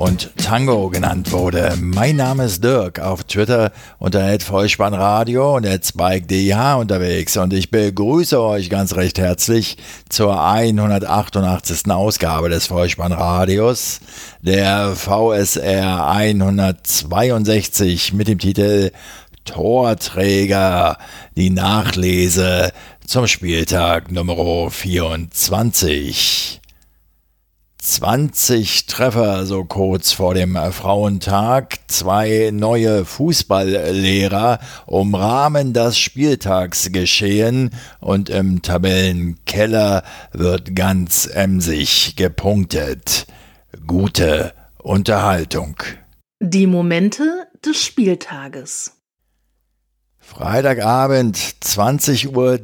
und Tango genannt wurde. Mein Name ist Dirk, auf Twitter unter Vollspannradio und SpikeDH unterwegs und ich begrüße euch ganz recht herzlich zur 188. Ausgabe des Vollspannradios, der VSR 162 mit dem Titel Torträger, die Nachlese zum Spieltag Nummer 24. 20 Treffer so kurz vor dem Frauentag. Zwei neue Fußballlehrer umrahmen das Spieltagsgeschehen und im Tabellenkeller wird ganz emsig gepunktet. Gute Unterhaltung. Die Momente des Spieltages. Freitagabend, 20.30 Uhr,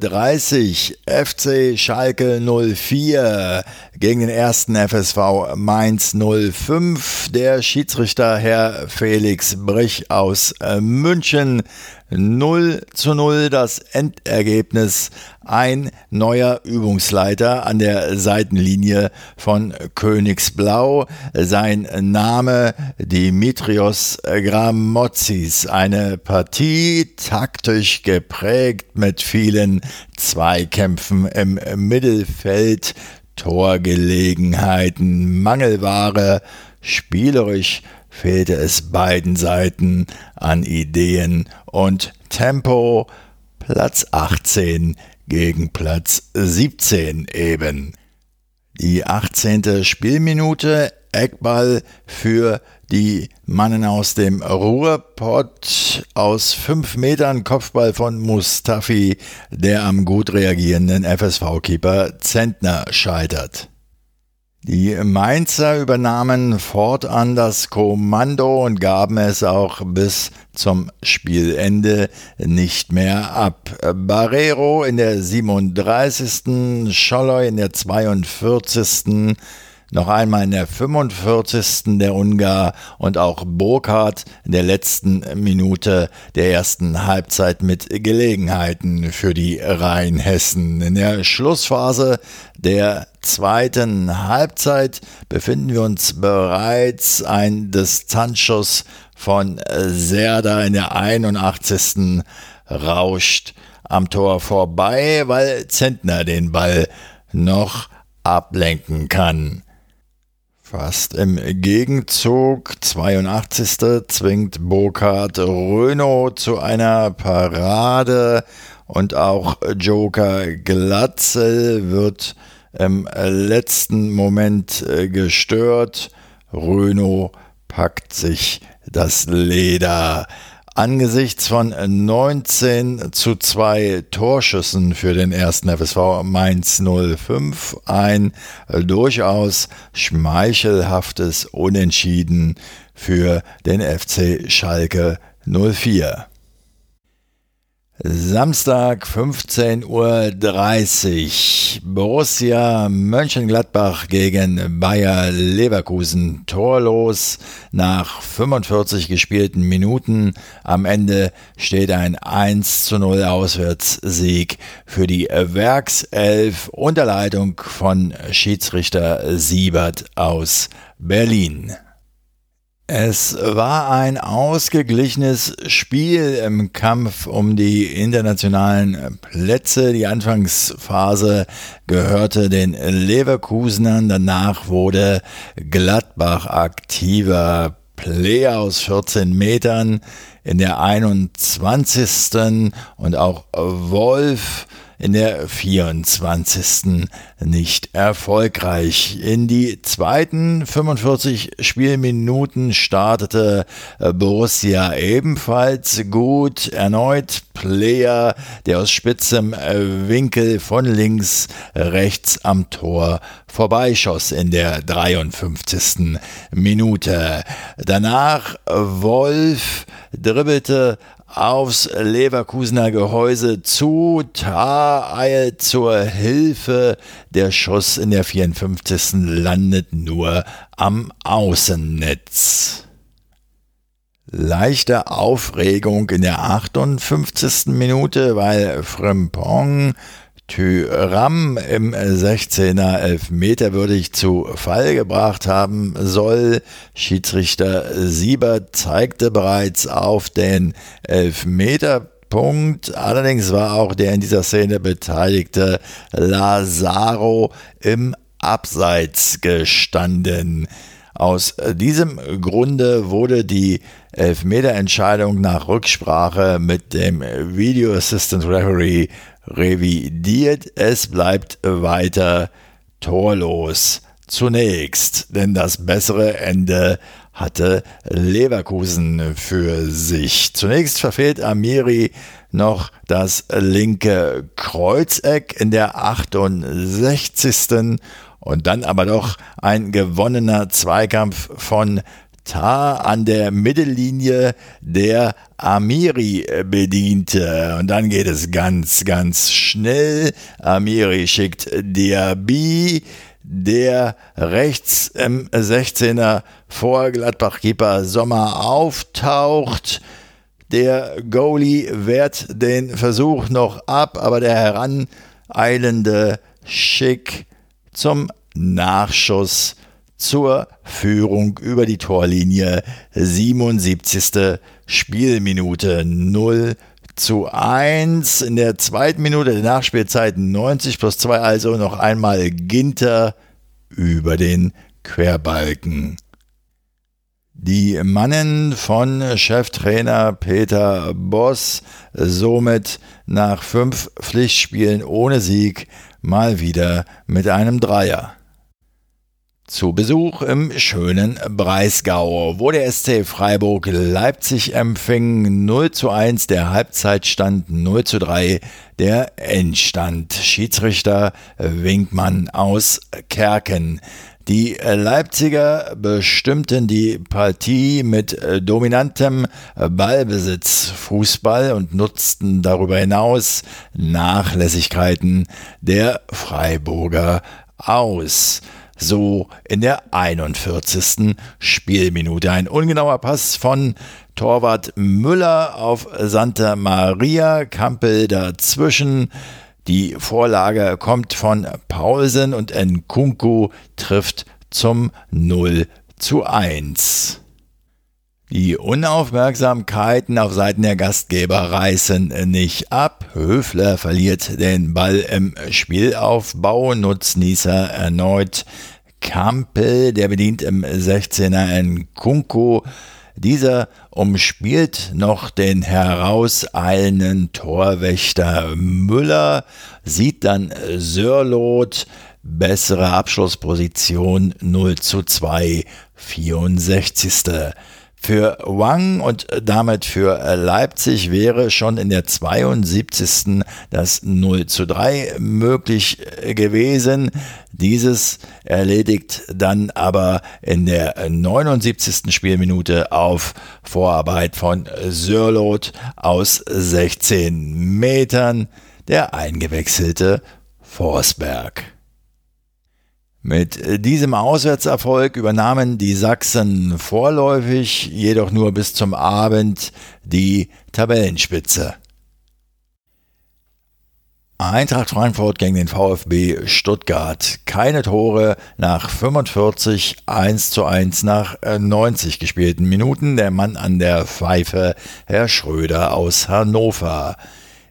FC Schalke 04 gegen den ersten FSV Mainz 05. Der Schiedsrichter Herr Felix Brich aus äh, München 0 zu 0 das Endergebnis. Ein neuer Übungsleiter an der Seitenlinie von Königsblau. Sein Name Dimitrios Gramotzis. Eine Partie taktisch geprägt mit vielen Zweikämpfen im Mittelfeld. Torgelegenheiten, Mangelware, spielerisch fehlte es beiden Seiten an Ideen und Tempo. Platz 18 gegen Platz 17 eben. Die 18. Spielminute, Eckball für die Mannen aus dem Ruhrpott aus fünf Metern Kopfball von Mustafi, der am gut reagierenden FSV-Keeper Zentner scheitert. Die Mainzer übernahmen fortan das Kommando und gaben es auch bis zum Spielende nicht mehr ab. Barrero in der 37., Scholloy in der 42., noch einmal in der 45. der Ungar und auch Burkhardt in der letzten Minute der ersten Halbzeit mit Gelegenheiten für die Rheinhessen. In der Schlussphase der zweiten Halbzeit befinden wir uns bereits ein Distanzschuss von Serda in der 81. rauscht am Tor vorbei, weil Zentner den Ball noch ablenken kann. Fast im Gegenzug, 82. zwingt Burkhard Röno zu einer Parade und auch Joker Glatzel wird im letzten Moment äh, gestört. Röno packt sich das Leder. Angesichts von 19 zu 2 Torschüssen für den ersten FSV Mainz 05 ein durchaus schmeichelhaftes Unentschieden für den FC Schalke 04. Samstag 15.30 Uhr Borussia Mönchengladbach gegen Bayer Leverkusen torlos nach 45 gespielten Minuten. Am Ende steht ein 1 zu 0 Auswärtssieg für die Werkself unter Leitung von Schiedsrichter Siebert aus Berlin. Es war ein ausgeglichenes Spiel im Kampf um die internationalen Plätze. Die Anfangsphase gehörte den Leverkusenern, danach wurde Gladbach aktiver. Player aus 14 Metern in der 21. und auch Wolf in der 24. nicht erfolgreich. In die zweiten 45 Spielminuten startete Borussia ebenfalls gut. Erneut Player, der aus spitzem Winkel von links rechts am Tor vorbeischoss in der 53. Minute. Danach Wolf dribbelte aufs Leverkusener Gehäuse zu. Tar eilt zur Hilfe. Der Schuss in der 54. landet nur am Außennetz. Leichte Aufregung in der 58. Minute, weil Frimpong Tyram im 16er Elfmeterwürdig zu Fall gebracht haben soll. Schiedsrichter Siebert zeigte bereits auf den Elfmeterpunkt. Allerdings war auch der in dieser Szene beteiligte Lazaro im Abseits gestanden. Aus diesem Grunde wurde die Elfmeterentscheidung nach Rücksprache mit dem Video Assistant Referee revidiert. Es bleibt weiter torlos. Zunächst, denn das bessere Ende hatte Leverkusen für sich. Zunächst verfehlt Amiri noch das linke Kreuzeck in der 68. und dann aber doch ein gewonnener Zweikampf von Tar an der Mittellinie der Amiri bediente. Und dann geht es ganz, ganz schnell. Amiri schickt Diaby, der rechts im 16er vor Gladbach-Keeper Sommer auftaucht. Der Goalie wehrt den Versuch noch ab, aber der heraneilende Schick zum Nachschuss zur Führung über die Torlinie. 77. Spielminute 0 zu 1. In der zweiten Minute der Nachspielzeit 90 plus 2, also noch einmal Ginter über den Querbalken. Die Mannen von Cheftrainer Peter Boss somit nach fünf Pflichtspielen ohne Sieg mal wieder mit einem Dreier. Zu Besuch im schönen Breisgau, wo der SC Freiburg Leipzig empfing 0 zu 1, der Halbzeitstand 0 zu 3, der Endstand. Schiedsrichter Winkmann aus Kerken. Die Leipziger bestimmten die Partie mit dominantem Ballbesitz Fußball und nutzten darüber hinaus Nachlässigkeiten der Freiburger aus so in der 41. Spielminute. Ein ungenauer Pass von Torwart Müller auf Santa Maria, Kampel dazwischen. Die Vorlage kommt von Paulsen und Nkunku trifft zum 0 zu 1. Die Unaufmerksamkeiten auf Seiten der Gastgeber reißen nicht ab. Höfler verliert den Ball im Spielaufbau, Nutznießer erneut Kampel, der bedient im 16er Nkunku. Dieser umspielt noch den herauseilenden Torwächter Müller, sieht dann Sörlot, bessere Abschlussposition 0 zu 2, 64. Für Wang und damit für Leipzig wäre schon in der 72. das 0 zu 3 möglich gewesen. Dieses erledigt dann aber in der 79. Spielminute auf Vorarbeit von Sörlot aus 16 Metern der eingewechselte Forsberg. Mit diesem Auswärtserfolg übernahmen die Sachsen vorläufig, jedoch nur bis zum Abend, die Tabellenspitze. Eintracht Frankfurt gegen den VfB Stuttgart. Keine Tore nach 45, 1 zu 1 nach 90 gespielten Minuten. Der Mann an der Pfeife, Herr Schröder aus Hannover.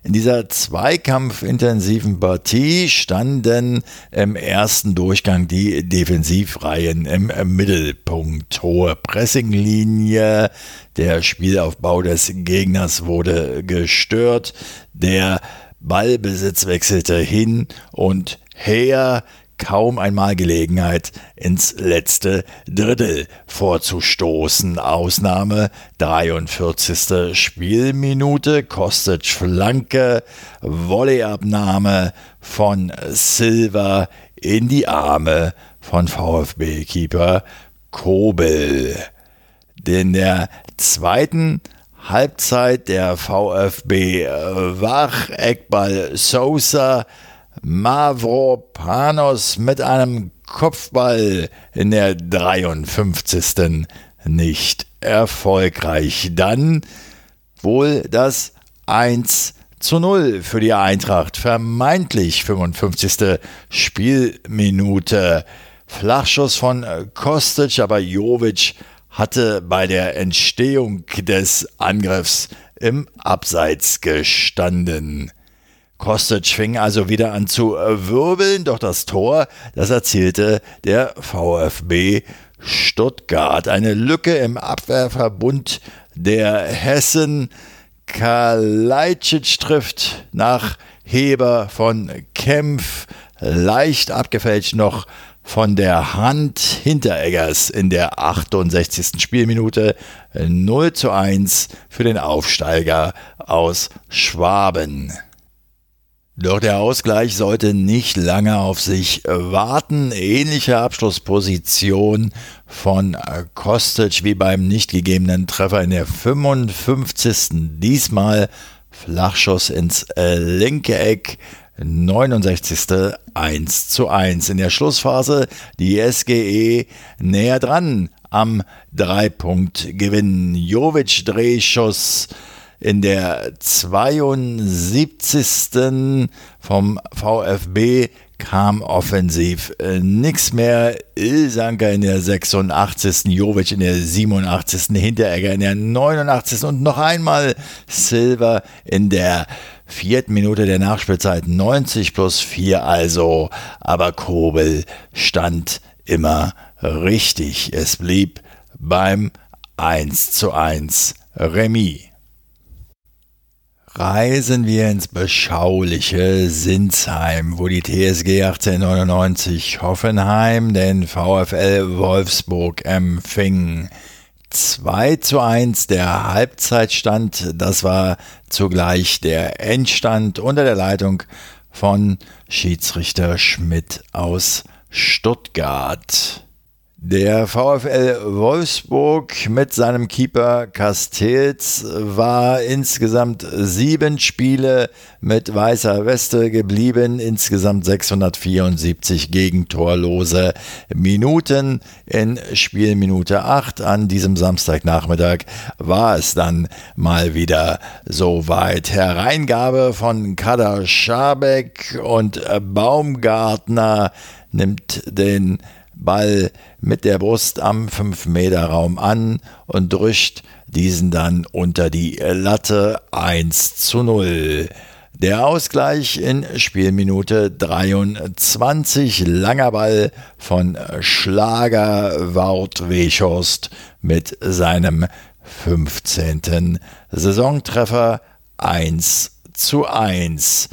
In dieser zweikampfintensiven Partie standen im ersten Durchgang die Defensivreihen im Mittelpunkt. Hohe Pressinglinie, der Spielaufbau des Gegners wurde gestört, der Ballbesitz wechselte hin und her kaum einmal Gelegenheit, ins letzte Drittel vorzustoßen. Ausnahme 43. Spielminute, Kostic Flanke, Volleyabnahme von Silva in die Arme von VfB-Keeper Kobel. In der zweiten Halbzeit der VfB wach, Eckball Sosa, Mavropanos mit einem Kopfball in der 53. nicht erfolgreich. Dann wohl das 1 zu 0 für die Eintracht. Vermeintlich 55. Spielminute. Flachschuss von Kostic, aber Jovic hatte bei der Entstehung des Angriffs im Abseits gestanden. Kostic fing also wieder an zu wirbeln, doch das Tor, das erzielte der VfB Stuttgart. Eine Lücke im Abwehrverbund der Hessen. Kalajdzic trifft nach Heber von Kempf. Leicht abgefälscht noch von der Hand Hintereggers in der 68. Spielminute 0 zu 1 für den Aufsteiger aus Schwaben. Doch der Ausgleich sollte nicht lange auf sich warten. Ähnliche Abschlussposition von Kostic wie beim nicht gegebenen Treffer in der 55. Diesmal Flachschuss ins linke Eck. 69. 1 zu 1. In der Schlussphase die SGE näher dran am Dreipunktgewinn. Jovic Drehschuss in der 72. vom VfB kam offensiv äh, nichts mehr. Ilsanker in der 86. Jovic in der 87. Hinteregger in der 89. und noch einmal Silver in der vierten Minute der Nachspielzeit 90 plus 4 also. Aber Kobel stand immer richtig. Es blieb beim 1 zu 1 Remis reisen wir ins beschauliche Sinsheim, wo die TSG 1899 Hoffenheim den VfL Wolfsburg empfing. 2 zu 1 der Halbzeitstand, das war zugleich der Endstand unter der Leitung von Schiedsrichter Schmidt aus Stuttgart. Der VfL Wolfsburg mit seinem Keeper Castells war insgesamt sieben Spiele mit weißer Weste geblieben, insgesamt 674 gegentorlose Minuten. In Spielminute 8 an diesem Samstagnachmittag war es dann mal wieder soweit. Hereingabe von Kader Schabek und Baumgartner nimmt den Ball mit der Brust am 5-Meter-Raum an und drückt diesen dann unter die Latte 1 zu 0. Der Ausgleich in Spielminute 23. Langer Ball von Schlager Wout Weghorst mit seinem 15. Saisontreffer 1 zu 1.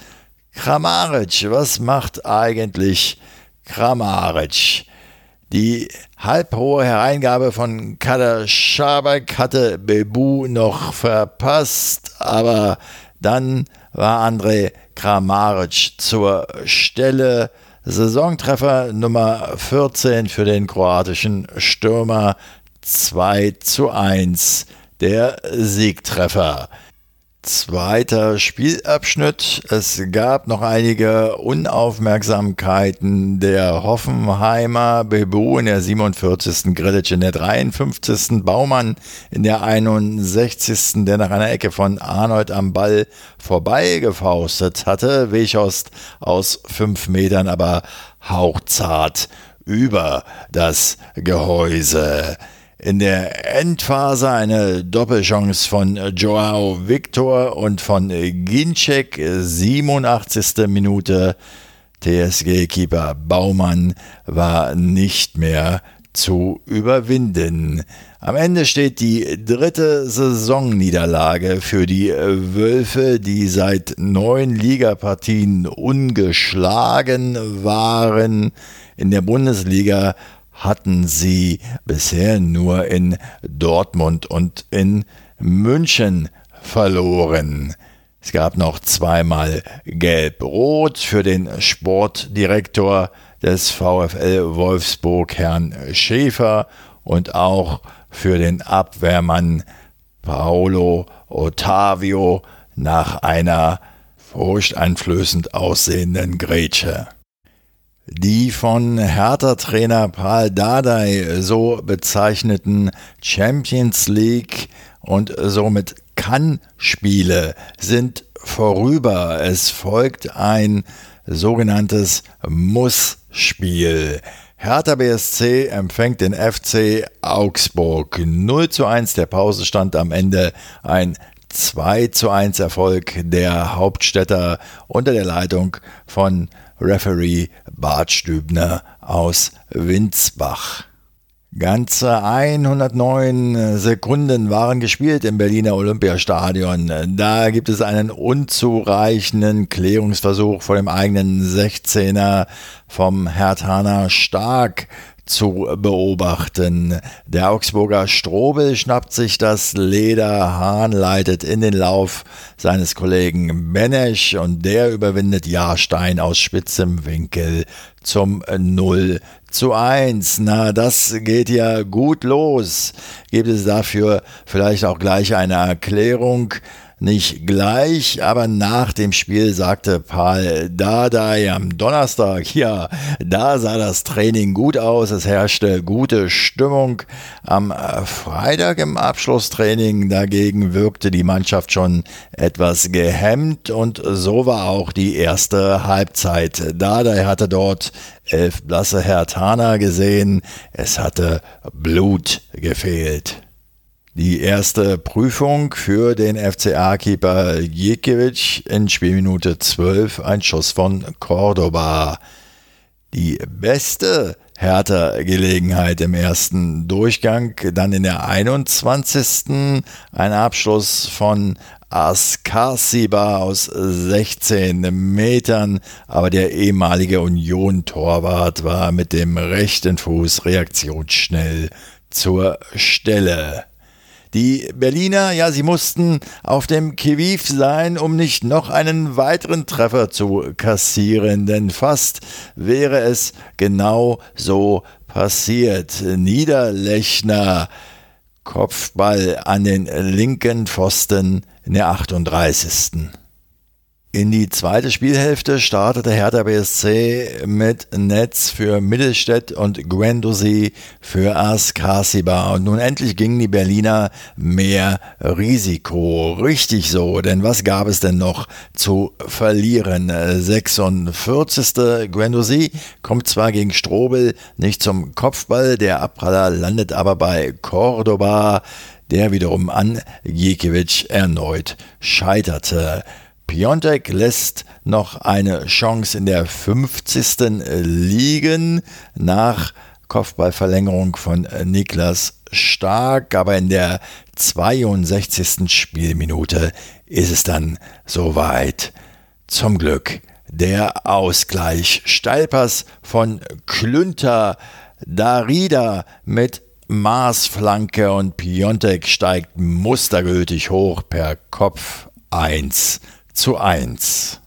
Kramaric, was macht eigentlich Kramaric? Die halbhohe Hereingabe von Kader Schabak hatte Bebu noch verpasst, aber dann war André Kramaric zur Stelle. Saisontreffer Nummer 14 für den kroatischen Stürmer 2 zu 1. Der Siegtreffer. Zweiter Spielabschnitt. Es gab noch einige Unaufmerksamkeiten. Der Hoffenheimer Bebu in der 47. Grillitsch in der 53. Baumann in der 61. der nach einer Ecke von Arnold am Ball vorbeigefaustet hatte. Wechost aus fünf Metern aber hauchzart über das Gehäuse. In der Endphase eine Doppelchance von Joao Victor und von Ginczek, 87. Minute. TSG-Keeper Baumann war nicht mehr zu überwinden. Am Ende steht die dritte Saisonniederlage für die Wölfe, die seit neun Ligapartien ungeschlagen waren. In der Bundesliga hatten sie bisher nur in Dortmund und in München verloren. Es gab noch zweimal Gelb-Rot für den Sportdirektor des VfL Wolfsburg, Herrn Schäfer, und auch für den Abwehrmann Paolo Otavio nach einer furchteinflößend aussehenden Grätsche. Die von Hertha-Trainer Paul Dardai so bezeichneten Champions League und somit Kann-Spiele sind vorüber. Es folgt ein sogenanntes Muss-Spiel. Hertha BSC empfängt den FC Augsburg 0 zu 1. Der Pausenstand am Ende ein 2 zu 1 Erfolg der Hauptstädter unter der Leitung von Referee Bart Stübner aus Winsbach. Ganze 109 Sekunden waren gespielt im Berliner Olympiastadion. Da gibt es einen unzureichenden Klärungsversuch vor dem eigenen 16er vom Hertaner Stark zu beobachten. Der Augsburger Strobel schnappt sich das Leder, Hahn leitet in den Lauf seines Kollegen Benesch und der überwindet Jahrstein aus spitzem Winkel zum 0 zu 1. Na, das geht ja gut los. Gibt es dafür vielleicht auch gleich eine Erklärung? Nicht gleich, aber nach dem Spiel sagte Paul Dardai am Donnerstag, ja, da sah das Training gut aus, es herrschte gute Stimmung. Am Freitag im Abschlusstraining dagegen wirkte die Mannschaft schon etwas gehemmt und so war auch die erste Halbzeit. Dardai hatte dort elf blasse Hertaner gesehen, es hatte Blut gefehlt. Die erste Prüfung für den FCA-Keeper Jekiewicz in Spielminute 12 ein Schuss von Cordoba. Die beste Hertha-Gelegenheit im ersten Durchgang, dann in der 21. ein Abschluss von Askarsiba aus 16 Metern, aber der ehemalige Union-Torwart war mit dem rechten Fuß reaktionsschnell zur Stelle. Die Berliner, ja, sie mussten auf dem Kiviv sein, um nicht noch einen weiteren Treffer zu kassieren, denn fast wäre es genau so passiert. Niederlechner Kopfball an den linken Pfosten in der 38. In die zweite Spielhälfte startete Hertha BSC mit Netz für Mittelstädt und Guendouzi für Askasiba. Und nun endlich gingen die Berliner mehr Risiko. Richtig so, denn was gab es denn noch zu verlieren? 46. Guendouzi kommt zwar gegen Strobel nicht zum Kopfball, der Abpraller landet aber bei Cordoba, der wiederum an Jekiewicz erneut scheiterte. Piontek lässt noch eine Chance in der 50. liegen nach Kopfballverlängerung von Niklas Stark, aber in der 62. Spielminute ist es dann soweit. Zum Glück der Ausgleich. Steilpass von Klünter, Darida mit Maßflanke und Piontek steigt mustergültig hoch per Kopf 1 zu 1.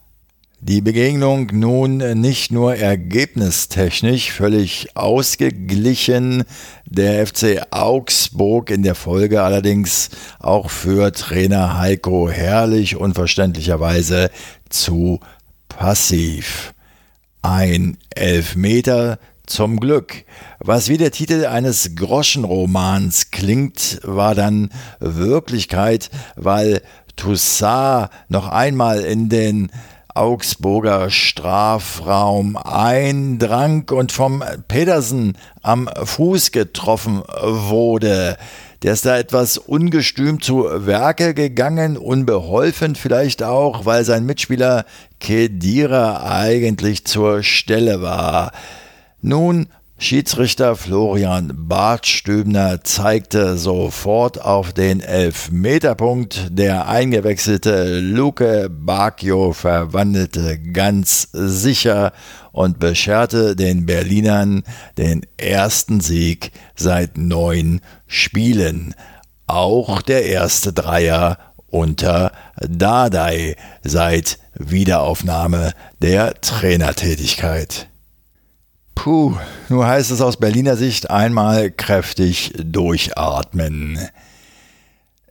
Die Begegnung nun nicht nur ergebnistechnisch völlig ausgeglichen, der FC Augsburg in der Folge allerdings auch für Trainer Heiko Herrlich unverständlicherweise zu passiv. Ein Elfmeter zum Glück. Was wie der Titel eines Groschenromans klingt, war dann Wirklichkeit, weil Toussaint noch einmal in den Augsburger Strafraum eindrang und vom Pedersen am Fuß getroffen wurde. Der ist da etwas ungestüm zu Werke gegangen, unbeholfen vielleicht auch, weil sein Mitspieler Kedira eigentlich zur Stelle war. Nun Schiedsrichter Florian Bartstübner zeigte sofort auf den Elfmeterpunkt. Der eingewechselte Luke Bacchio verwandelte ganz sicher und bescherte den Berlinern den ersten Sieg seit neun Spielen. Auch der erste Dreier unter Dardai seit Wiederaufnahme der Trainertätigkeit. Puh, nur heißt es aus Berliner Sicht einmal kräftig durchatmen.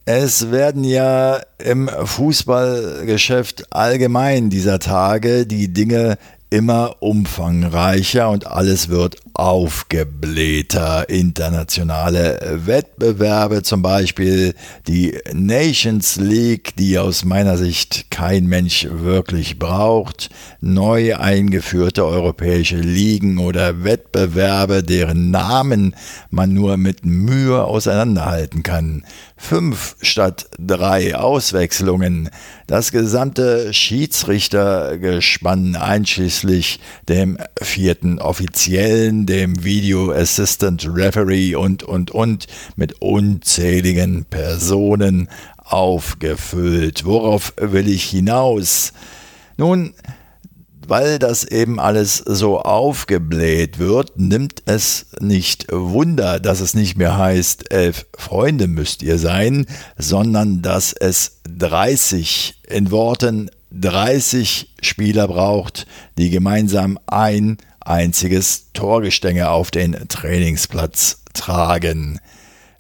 Es werden ja im Fußballgeschäft allgemein dieser Tage die Dinge immer umfangreicher und alles wird aufgeblähter. Internationale Wettbewerbe, zum Beispiel die Nations League, die aus meiner Sicht kein Mensch wirklich braucht, neu eingeführte europäische Ligen oder Wettbewerbe, deren Namen man nur mit Mühe auseinanderhalten kann. Fünf statt drei Auswechslungen, das gesamte Schiedsrichtergespann einschließlich dem vierten Offiziellen, dem Video Assistant Referee und, und, und mit unzähligen Personen aufgefüllt. Worauf will ich hinaus? Nun, weil das eben alles so aufgebläht wird, nimmt es nicht Wunder, dass es nicht mehr heißt, elf Freunde müsst ihr sein, sondern dass es 30 in Worten 30 Spieler braucht, die gemeinsam ein einziges Torgestänge auf den Trainingsplatz tragen.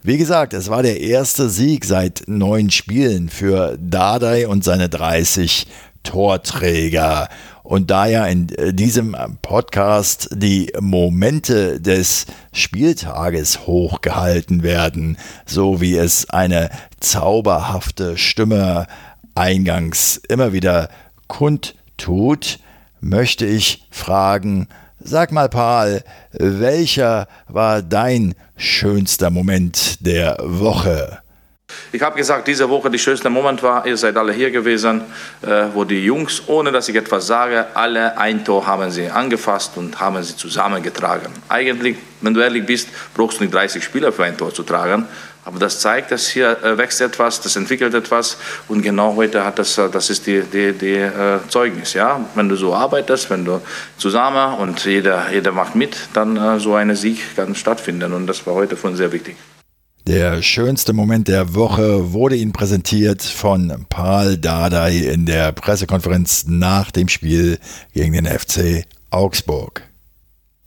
Wie gesagt, es war der erste Sieg seit neun Spielen für Dardai und seine 30 Torträger. Und da ja in äh, diesem Podcast die Momente des Spieltages hochgehalten werden, so wie es eine zauberhafte Stimme eingangs immer wieder kundtut, möchte ich fragen, sag mal Paul, welcher war dein schönster Moment der Woche? Ich habe gesagt, diese Woche die schönste Moment war, ihr seid alle hier gewesen, äh, wo die Jungs, ohne dass ich etwas sage, alle ein Tor haben sie angefasst und haben sie zusammengetragen. Eigentlich, wenn du ehrlich bist, brauchst du nicht 30 Spieler für ein Tor zu tragen. Aber das zeigt, dass hier äh, wächst etwas, das entwickelt etwas und genau heute hat das, äh, das ist die, die, die Zeugnis. Ja? Wenn du so arbeitest, wenn du zusammen und jeder, jeder macht mit, dann äh, so ein Sieg kann stattfinden und das war heute uns sehr wichtig. Der schönste Moment der Woche wurde Ihnen präsentiert von Paul Dardai in der Pressekonferenz nach dem Spiel gegen den FC Augsburg.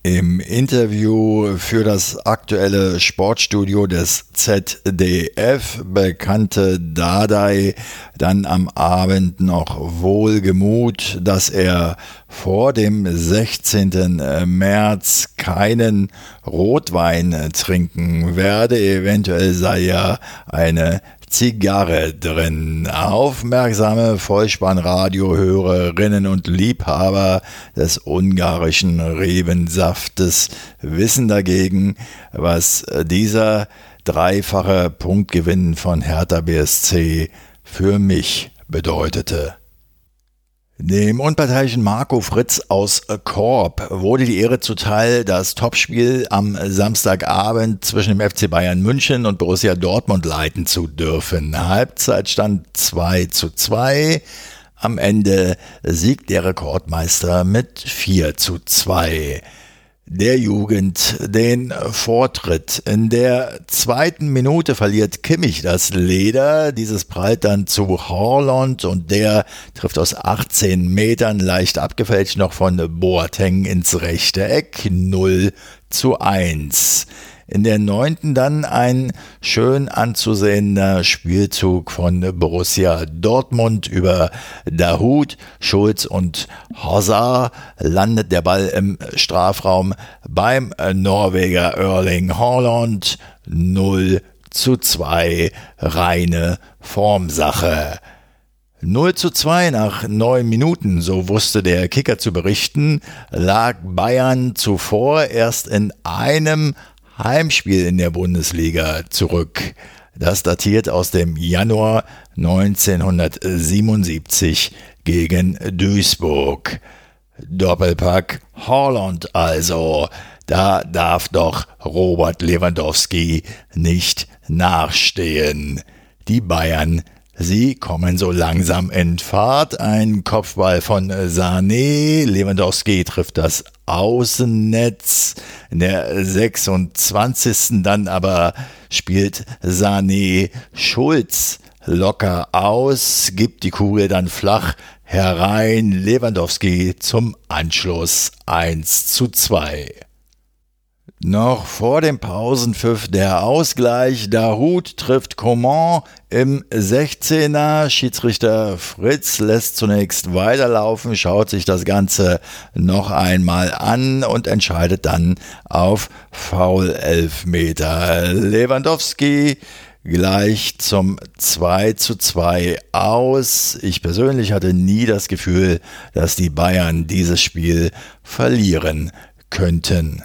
Im Interview für das aktuelle Sportstudio des ZDF bekannte Dardai dann am Abend noch wohlgemut, dass er vor dem 16. März keinen Rotwein trinken werde. Eventuell sei ja eine Zigarre drin. Aufmerksame Vollspannradiohörerinnen und Liebhaber des ungarischen Rebensaftes wissen dagegen, was dieser dreifache Punktgewinn von Hertha BSC für mich bedeutete. Dem unparteiischen Marco Fritz aus Korb wurde die Ehre zuteil, das Topspiel am Samstagabend zwischen dem FC Bayern München und Borussia Dortmund leiten zu dürfen. Halbzeitstand 2 zu 2. Am Ende siegt der Rekordmeister mit 4 zu 2 der Jugend den Vortritt. In der zweiten Minute verliert Kimmich das Leder. Dieses prallt dann zu Horland und der trifft aus 18 Metern leicht abgefälscht noch von Boateng ins rechte Eck. 0 zu 1. In der neunten dann ein schön anzusehender Spielzug von Borussia Dortmund über Dahut, Schulz und Hazard landet der Ball im Strafraum beim Norweger Erling Haaland 0 zu 2 reine Formsache. 0 zu 2 nach neun Minuten, so wusste der Kicker zu berichten, lag Bayern zuvor erst in einem Heimspiel in der Bundesliga zurück. Das datiert aus dem Januar 1977 gegen Duisburg. Doppelpack Holland also. Da darf doch Robert Lewandowski nicht nachstehen. Die Bayern Sie kommen so langsam in Fahrt. Ein Kopfball von Sané. Lewandowski trifft das Außennetz. In der 26. dann aber spielt Sané Schulz locker aus, gibt die Kugel dann flach herein. Lewandowski zum Anschluss 1 zu 2. Noch vor dem Pausenpfiff der Ausgleich. Dahut trifft Coman im 16er. Schiedsrichter Fritz lässt zunächst weiterlaufen, schaut sich das Ganze noch einmal an und entscheidet dann auf Foul-Elfmeter. Lewandowski gleich zum 2 zu 2 aus. Ich persönlich hatte nie das Gefühl, dass die Bayern dieses Spiel verlieren könnten.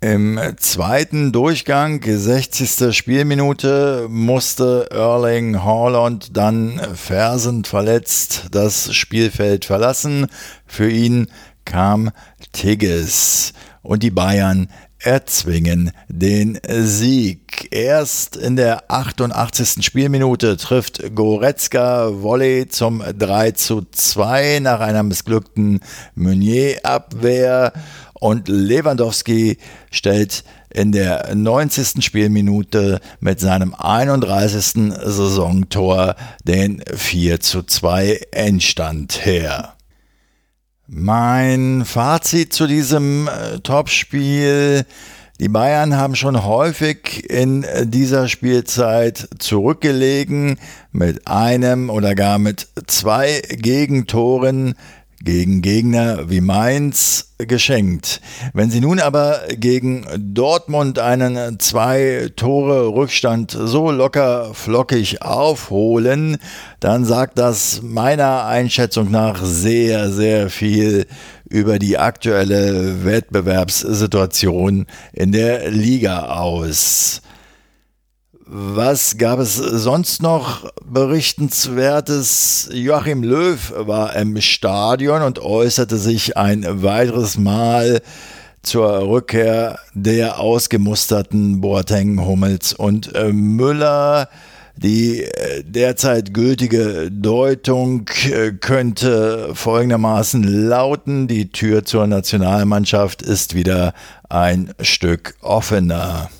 Im zweiten Durchgang, 60. Spielminute, musste Erling Haaland dann versend verletzt das Spielfeld verlassen. Für ihn kam Tigges und die Bayern erzwingen den Sieg. Erst in der 88. Spielminute trifft Goretzka Volley zum 3 zu 2 nach einer missglückten Meunier-Abwehr. Und Lewandowski stellt in der 90. Spielminute mit seinem 31. Saisontor den 4 zu 2 Endstand her. Mein Fazit zu diesem äh, Topspiel. Die Bayern haben schon häufig in dieser Spielzeit zurückgelegen mit einem oder gar mit zwei Gegentoren gegen Gegner wie Mainz geschenkt. Wenn sie nun aber gegen Dortmund einen zwei Tore Rückstand so locker flockig aufholen, dann sagt das meiner Einschätzung nach sehr, sehr viel über die aktuelle Wettbewerbssituation in der Liga aus. Was gab es sonst noch berichtenswertes? Joachim Löw war im Stadion und äußerte sich ein weiteres Mal zur Rückkehr der ausgemusterten Boateng, Hummels und äh, Müller. Die äh, derzeit gültige Deutung äh, könnte folgendermaßen lauten, die Tür zur Nationalmannschaft ist wieder ein Stück offener.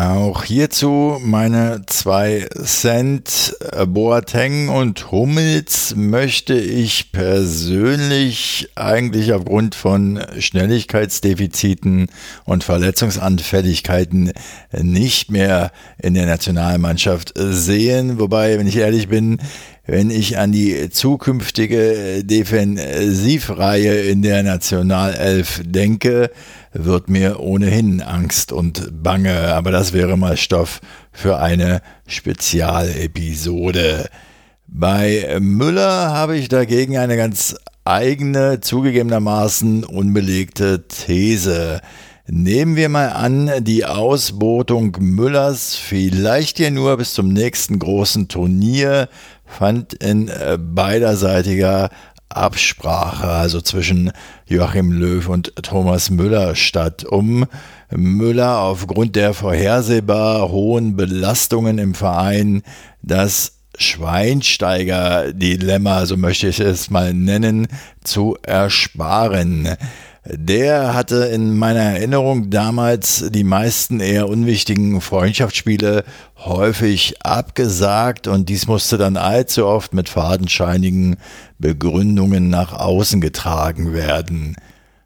Auch hierzu meine zwei Cent. Boateng und Hummels möchte ich persönlich eigentlich aufgrund von Schnelligkeitsdefiziten und Verletzungsanfälligkeiten nicht mehr in der Nationalmannschaft sehen. Wobei, wenn ich ehrlich bin, wenn ich an die zukünftige Defensivreihe in der Nationalelf denke, wird mir ohnehin Angst und Bange, aber das wäre mal Stoff für eine Spezialepisode. Bei Müller habe ich dagegen eine ganz eigene, zugegebenermaßen unbelegte These. Nehmen wir mal an, die Ausbotung Müllers, vielleicht ja nur bis zum nächsten großen Turnier, fand in beiderseitiger Absprache, also zwischen Joachim Löw und Thomas Müller statt, um Müller aufgrund der vorhersehbar hohen Belastungen im Verein das Schweinsteiger-Dilemma, so möchte ich es mal nennen, zu ersparen. Der hatte in meiner Erinnerung damals die meisten eher unwichtigen Freundschaftsspiele häufig abgesagt und dies musste dann allzu oft mit fadenscheinigen Begründungen nach außen getragen werden.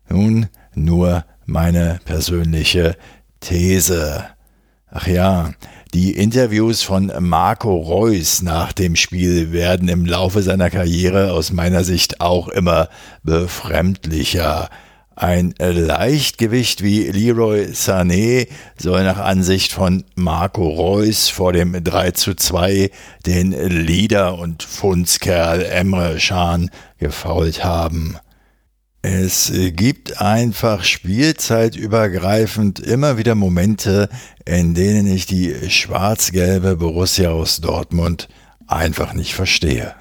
Nun nur meine persönliche These. Ach ja, die Interviews von Marco Reus nach dem Spiel werden im Laufe seiner Karriere aus meiner Sicht auch immer befremdlicher. Ein Leichtgewicht wie Leroy Sané soll nach Ansicht von Marco Reus vor dem 3 zu 2 den Leader und Fundskerl Emre Can gefault haben. Es gibt einfach spielzeitübergreifend immer wieder Momente, in denen ich die schwarz-gelbe Borussia aus Dortmund einfach nicht verstehe.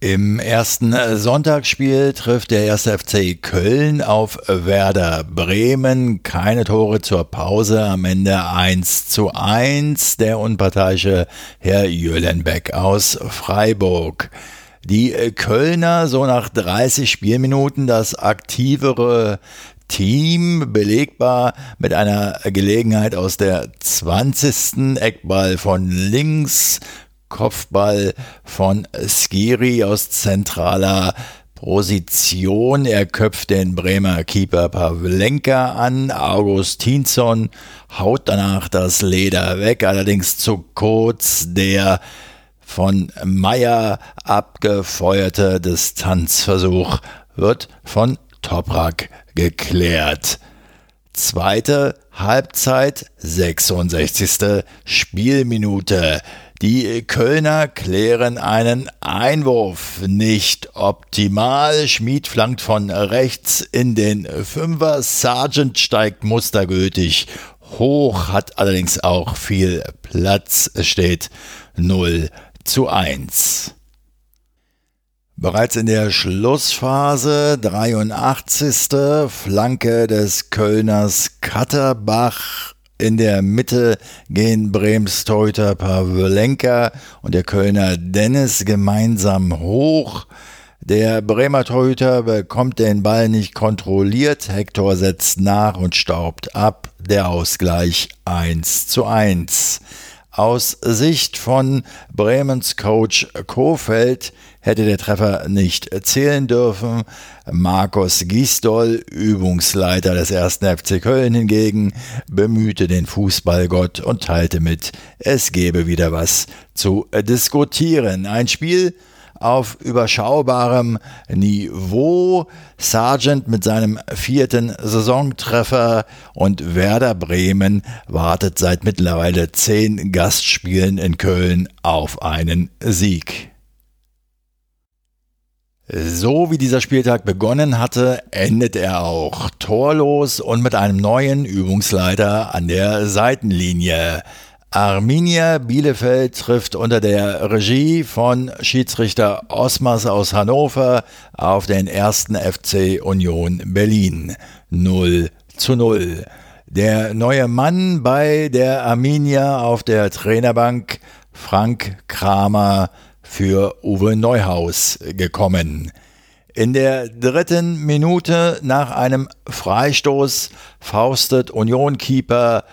Im ersten Sonntagsspiel trifft der erste FC Köln auf Werder Bremen. Keine Tore zur Pause, am Ende 1 zu 1. Der unparteiische Herr Jöllenbeck aus Freiburg. Die Kölner so nach 30 Spielminuten das aktivere Team, belegbar mit einer Gelegenheit aus der 20. Eckball von links, Kopfball von Skiri aus zentraler Position. Er köpft den Bremer Keeper Pavlenka an. Augustinsson haut danach das Leder weg, allerdings zu kurz. Der von Meyer abgefeuerte Distanzversuch wird von Toprak geklärt. Zweite Halbzeit, 66. Spielminute. Die Kölner klären einen Einwurf nicht optimal. Schmid flankt von rechts in den Fünfer. Sargent steigt mustergültig hoch, hat allerdings auch viel Platz. Es steht 0 zu 1. Bereits in der Schlussphase, 83. Flanke des Kölners Katterbach. In der Mitte gehen Brems Torhüter Pavlenka und der Kölner Dennis gemeinsam hoch. Der Bremer Torhüter bekommt den Ball nicht kontrolliert. Hector setzt nach und staubt ab. Der Ausgleich 1 zu 1. Aus Sicht von Bremens Coach Kofeld hätte der Treffer nicht zählen dürfen. Markus Gisdol, Übungsleiter des ersten FC Köln hingegen, bemühte den Fußballgott und teilte mit, es gebe wieder was zu diskutieren. Ein Spiel, auf überschaubarem Niveau. Sargent mit seinem vierten Saisontreffer und Werder Bremen wartet seit mittlerweile zehn Gastspielen in Köln auf einen Sieg. So wie dieser Spieltag begonnen hatte, endet er auch torlos und mit einem neuen Übungsleiter an der Seitenlinie. Arminia Bielefeld trifft unter der Regie von Schiedsrichter Osmers aus Hannover auf den ersten FC Union Berlin 0 zu 0. Der neue Mann bei der Arminia auf der Trainerbank Frank Kramer für Uwe Neuhaus gekommen. In der dritten Minute nach einem Freistoß faustet Union-Keeper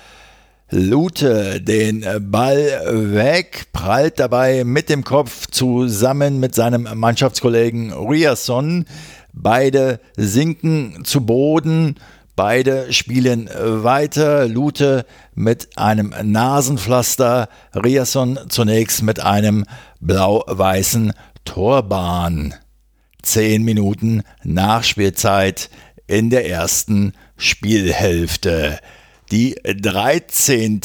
Lute den Ball weg, prallt dabei mit dem Kopf zusammen mit seinem Mannschaftskollegen Riasson. Beide sinken zu Boden. Beide spielen weiter. Lute mit einem Nasenpflaster, Riasson zunächst mit einem blau-weißen Torbahn. Zehn Minuten Nachspielzeit in der ersten Spielhälfte. Die 13.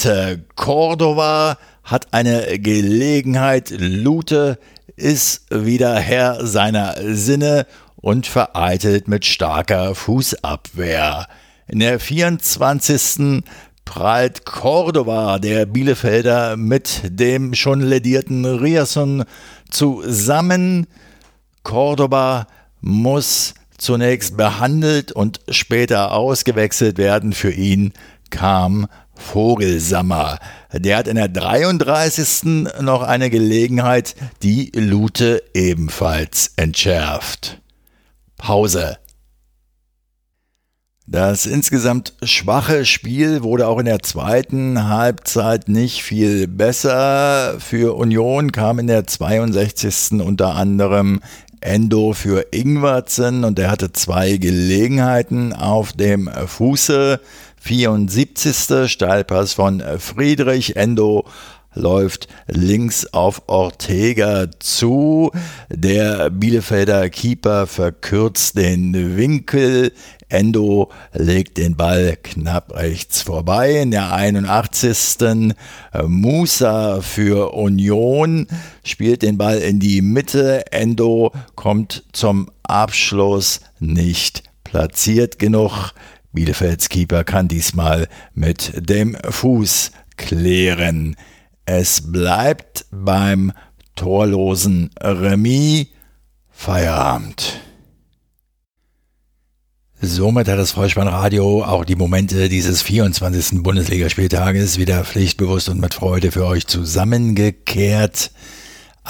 Cordova hat eine Gelegenheit. Lute ist wieder Herr seiner Sinne und vereitelt mit starker Fußabwehr. In der 24. prallt Cordova, der Bielefelder, mit dem schon ledierten Riasson zusammen. Cordoba muss zunächst behandelt und später ausgewechselt werden. Für ihn kam Vogelsammer. Der hat in der 33. noch eine Gelegenheit, die Lute ebenfalls entschärft. Pause. Das insgesamt schwache Spiel wurde auch in der zweiten Halbzeit nicht viel besser. Für Union kam in der 62. unter anderem Endo für Ingwertsen und er hatte zwei Gelegenheiten auf dem Fuße. 74. Steilpass von Friedrich Endo läuft links auf Ortega zu. Der Bielefelder Keeper verkürzt den Winkel. Endo legt den Ball knapp rechts vorbei. In der 81. Musa für Union spielt den Ball in die Mitte. Endo kommt zum Abschluss nicht platziert genug. Bielefelds Keeper kann diesmal mit dem Fuß klären. Es bleibt beim torlosen Remis Feierabend. Somit hat das Vollspannradio auch die Momente dieses 24. Bundesligaspieltages wieder pflichtbewusst und mit Freude für euch zusammengekehrt.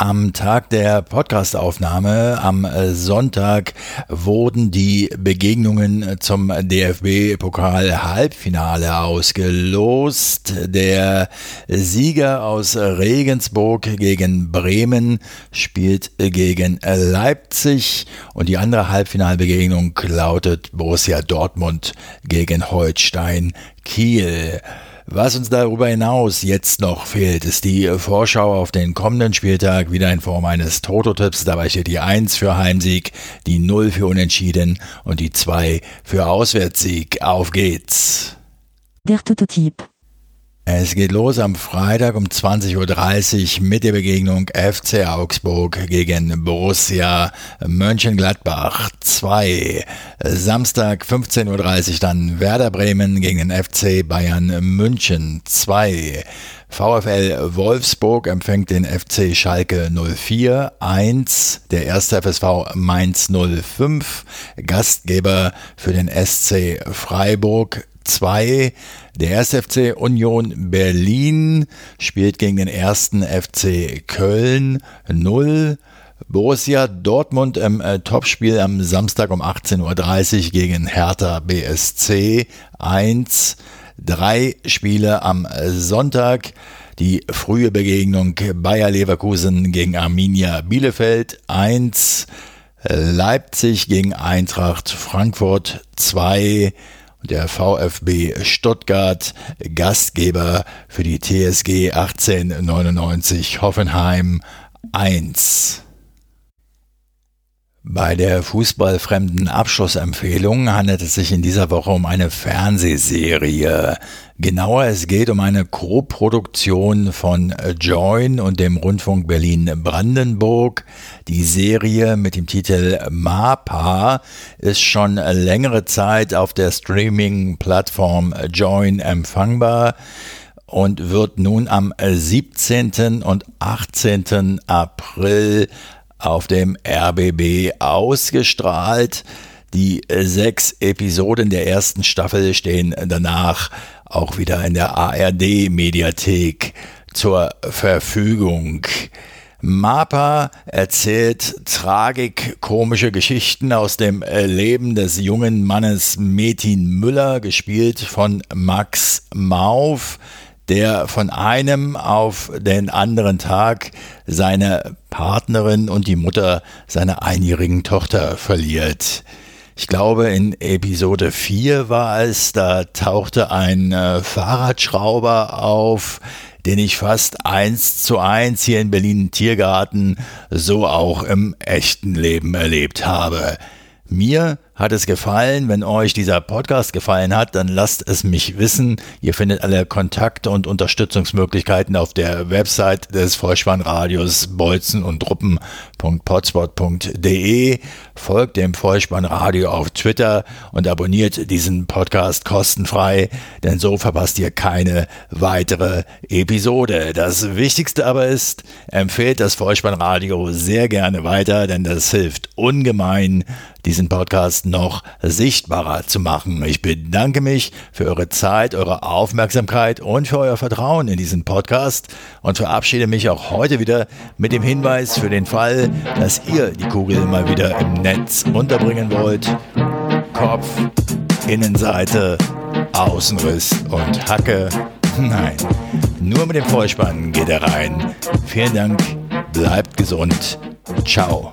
Am Tag der Podcastaufnahme am äh, Sonntag wurden die Begegnungen zum DFB-Pokal-Halbfinale ausgelost. Der Sieger aus Regensburg gegen Bremen spielt gegen Leipzig und die andere Halbfinalbegegnung lautet Borussia Dortmund gegen Holstein Kiel. Was uns darüber hinaus jetzt noch fehlt, ist die Vorschau auf den kommenden Spieltag wieder in Form eines Toto-Tipps. Dabei steht die 1 für Heimsieg, die 0 für Unentschieden und die 2 für Auswärtssieg. Auf geht's! Der Toto-Tipp. Es geht los am Freitag um 20.30 Uhr mit der Begegnung FC Augsburg gegen Borussia Mönchengladbach. 2. Samstag 15.30 Uhr dann Werder Bremen gegen den FC Bayern München. 2. VfL Wolfsburg empfängt den FC Schalke 04 1, der erste FSV Mainz 05, Gastgeber für den SC Freiburg 2. Der erste FC Union Berlin spielt gegen den ersten FC Köln 0. Borussia Dortmund im äh, Topspiel am Samstag um 18.30 Uhr gegen Hertha BSC 1. Drei Spiele am Sonntag. Die frühe Begegnung Bayer Leverkusen gegen Arminia Bielefeld 1. Leipzig gegen Eintracht Frankfurt 2 der VfB Stuttgart, Gastgeber für die TSG 1899 Hoffenheim 1. Bei der fußballfremden Abschlussempfehlung handelt es sich in dieser Woche um eine Fernsehserie. Genauer, es geht um eine Co-Produktion von Join und dem Rundfunk Berlin-Brandenburg. Die Serie mit dem Titel MAPA ist schon längere Zeit auf der Streaming-Plattform Join empfangbar und wird nun am 17. und 18. April auf dem RBB ausgestrahlt. Die sechs Episoden der ersten Staffel stehen danach auch wieder in der ARD Mediathek zur Verfügung. Mapa erzählt tragikomische Geschichten aus dem Leben des jungen Mannes Metin Müller, gespielt von Max Mauf, der von einem auf den anderen Tag seine Partnerin und die Mutter seiner einjährigen Tochter verliert. Ich glaube, in Episode 4 war es, da tauchte ein äh, Fahrradschrauber auf, den ich fast eins zu eins hier in Berlin Tiergarten so auch im echten Leben erlebt habe. Mir hat es gefallen? Wenn euch dieser Podcast gefallen hat, dann lasst es mich wissen. Ihr findet alle Kontakte und Unterstützungsmöglichkeiten auf der Website des Vollspannradios bolzen und truppen.potspot.de. Folgt dem Vollspannradio auf Twitter und abonniert diesen Podcast kostenfrei, denn so verpasst ihr keine weitere Episode. Das Wichtigste aber ist, empfehlt das Vollspannradio sehr gerne weiter, denn das hilft ungemein, diesen Podcast noch sichtbarer zu machen. Ich bedanke mich für eure Zeit, eure Aufmerksamkeit und für euer Vertrauen in diesen Podcast und verabschiede mich auch heute wieder mit dem Hinweis für den Fall, dass ihr die Kugel mal wieder im Netz unterbringen wollt. Kopf, Innenseite, Außenriss und Hacke. Nein, nur mit dem Vollspann geht er rein. Vielen Dank, bleibt gesund. Ciao.